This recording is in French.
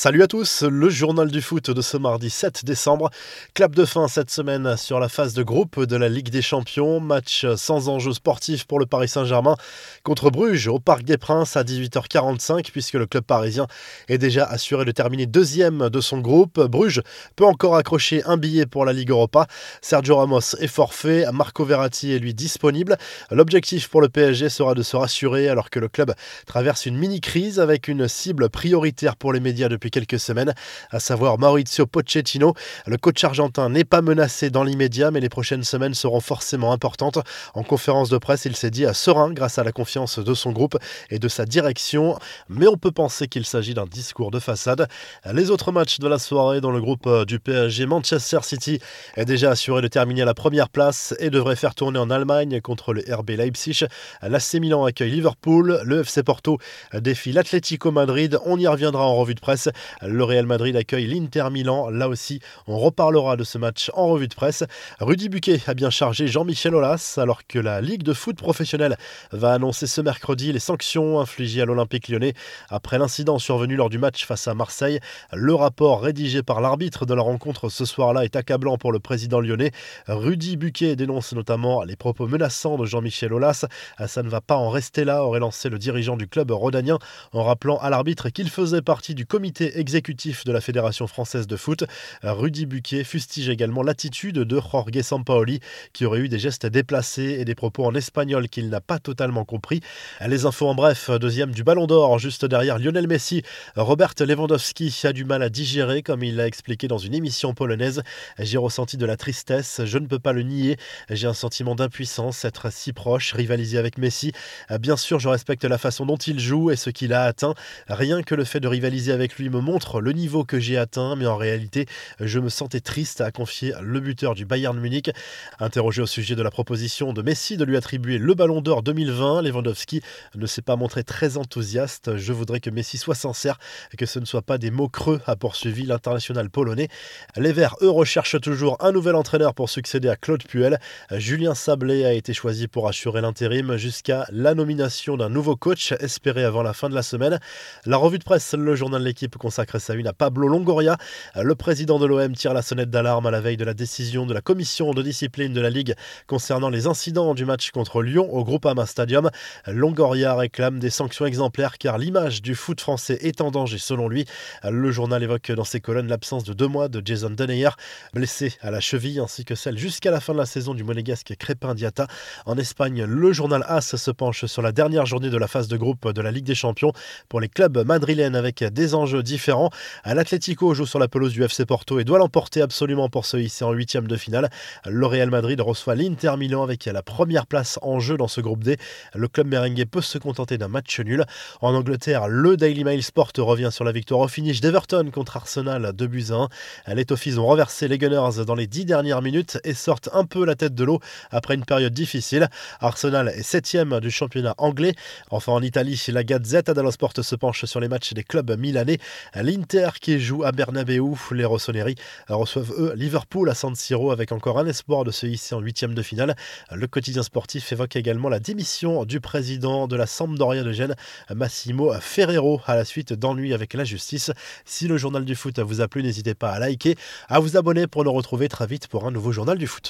Salut à tous, le journal du foot de ce mardi 7 décembre. Clap de fin cette semaine sur la phase de groupe de la Ligue des Champions. Match sans enjeu sportif pour le Paris Saint-Germain contre Bruges au Parc des Princes à 18h45 puisque le club parisien est déjà assuré de terminer deuxième de son groupe. Bruges peut encore accrocher un billet pour la Ligue Europa. Sergio Ramos est forfait, Marco Verratti est lui disponible. L'objectif pour le PSG sera de se rassurer alors que le club traverse une mini-crise avec une cible prioritaire pour les médias depuis quelques semaines, à savoir Maurizio Pochettino. Le coach argentin n'est pas menacé dans l'immédiat, mais les prochaines semaines seront forcément importantes. En conférence de presse, il s'est dit à serein grâce à la confiance de son groupe et de sa direction, mais on peut penser qu'il s'agit d'un discours de façade. Les autres matchs de la soirée dans le groupe euh, du PSG, Manchester City est déjà assuré de terminer à la première place et devrait faire tourner en Allemagne contre le RB Leipzig. L'AC Milan accueille Liverpool, le FC Porto défie l'Atlético Madrid. On y reviendra en revue de presse. Le Real Madrid accueille l'Inter Milan. Là aussi, on reparlera de ce match en revue de presse. Rudy Buquet a bien chargé Jean-Michel Aulas alors que la Ligue de foot professionnel va annoncer ce mercredi les sanctions infligées à l'Olympique lyonnais après l'incident survenu lors du match face à Marseille. Le rapport rédigé par l'arbitre de la rencontre ce soir-là est accablant pour le président lyonnais. Rudy Buquet dénonce notamment les propos menaçants de Jean-Michel Aulas. Ça ne va pas en rester là, aurait lancé le dirigeant du club rhodanien en rappelant à l'arbitre qu'il faisait partie du comité exécutif de la Fédération française de foot. Rudy Buquet fustige également l'attitude de Jorge Sampaoli, qui aurait eu des gestes déplacés et des propos en espagnol qu'il n'a pas totalement compris. Les infos en bref, deuxième du Ballon d'Or, juste derrière Lionel Messi. Robert Lewandowski a du mal à digérer, comme il l'a expliqué dans une émission polonaise. J'ai ressenti de la tristesse, je ne peux pas le nier. J'ai un sentiment d'impuissance, être si proche, rivaliser avec Messi. Bien sûr, je respecte la façon dont il joue et ce qu'il a atteint. Rien que le fait de rivaliser avec lui me montre le niveau que j'ai atteint, mais en réalité, je me sentais triste, à confier le buteur du Bayern Munich. Interrogé au sujet de la proposition de Messi de lui attribuer le Ballon d'Or 2020, Lewandowski ne s'est pas montré très enthousiaste. Je voudrais que Messi soit sincère et que ce ne soit pas des mots creux, a poursuivi l'international polonais. Les Verts, eux, recherchent toujours un nouvel entraîneur pour succéder à Claude Puel. Julien Sablé a été choisi pour assurer l'intérim jusqu'à la nomination d'un nouveau coach espéré avant la fin de la semaine. La revue de presse, le journal de l'équipe consacre sa une à Pablo Longoria. Le président de l'OM tire la sonnette d'alarme à la veille de la décision de la commission de discipline de la Ligue concernant les incidents du match contre Lyon au Groupama Stadium. Longoria réclame des sanctions exemplaires car l'image du foot français est en danger selon lui. Le journal évoque dans ses colonnes l'absence de deux mois de Jason Denayer, blessé à la cheville, ainsi que celle jusqu'à la fin de la saison du monégasque Crépin Diata. En Espagne, le journal AS se penche sur la dernière journée de la phase de groupe de la Ligue des Champions pour les clubs madrilènes avec des enjeux différents. L'Atlético joue sur la pelouse du FC Porto et doit l'emporter absolument pour se hisser en huitième de finale. Le Real Madrid reçoit l'Inter Milan avec la première place en jeu dans ce groupe D. Le club merengue peut se contenter d'un match nul. En Angleterre, le Daily Mail Sport revient sur la victoire au finish d'Everton contre Arsenal 2 buts à 1. Les Toffees ont renversé les Gunners dans les dix dernières minutes et sortent un peu la tête de l'eau après une période difficile. Arsenal est septième du championnat anglais. Enfin en Italie, la Gazette dello Sport se penche sur les matchs des clubs milanais. L'Inter qui joue à Bernabeu, les Rossoneri reçoivent eux Liverpool à San Siro avec encore un espoir de se hisser en huitième de finale. Le quotidien sportif évoque également la démission du président de la Sampdoria de Gênes, Massimo Ferrero, à la suite d'ennuis avec la justice. Si le journal du foot vous a plu, n'hésitez pas à liker, à vous abonner pour nous retrouver très vite pour un nouveau journal du foot.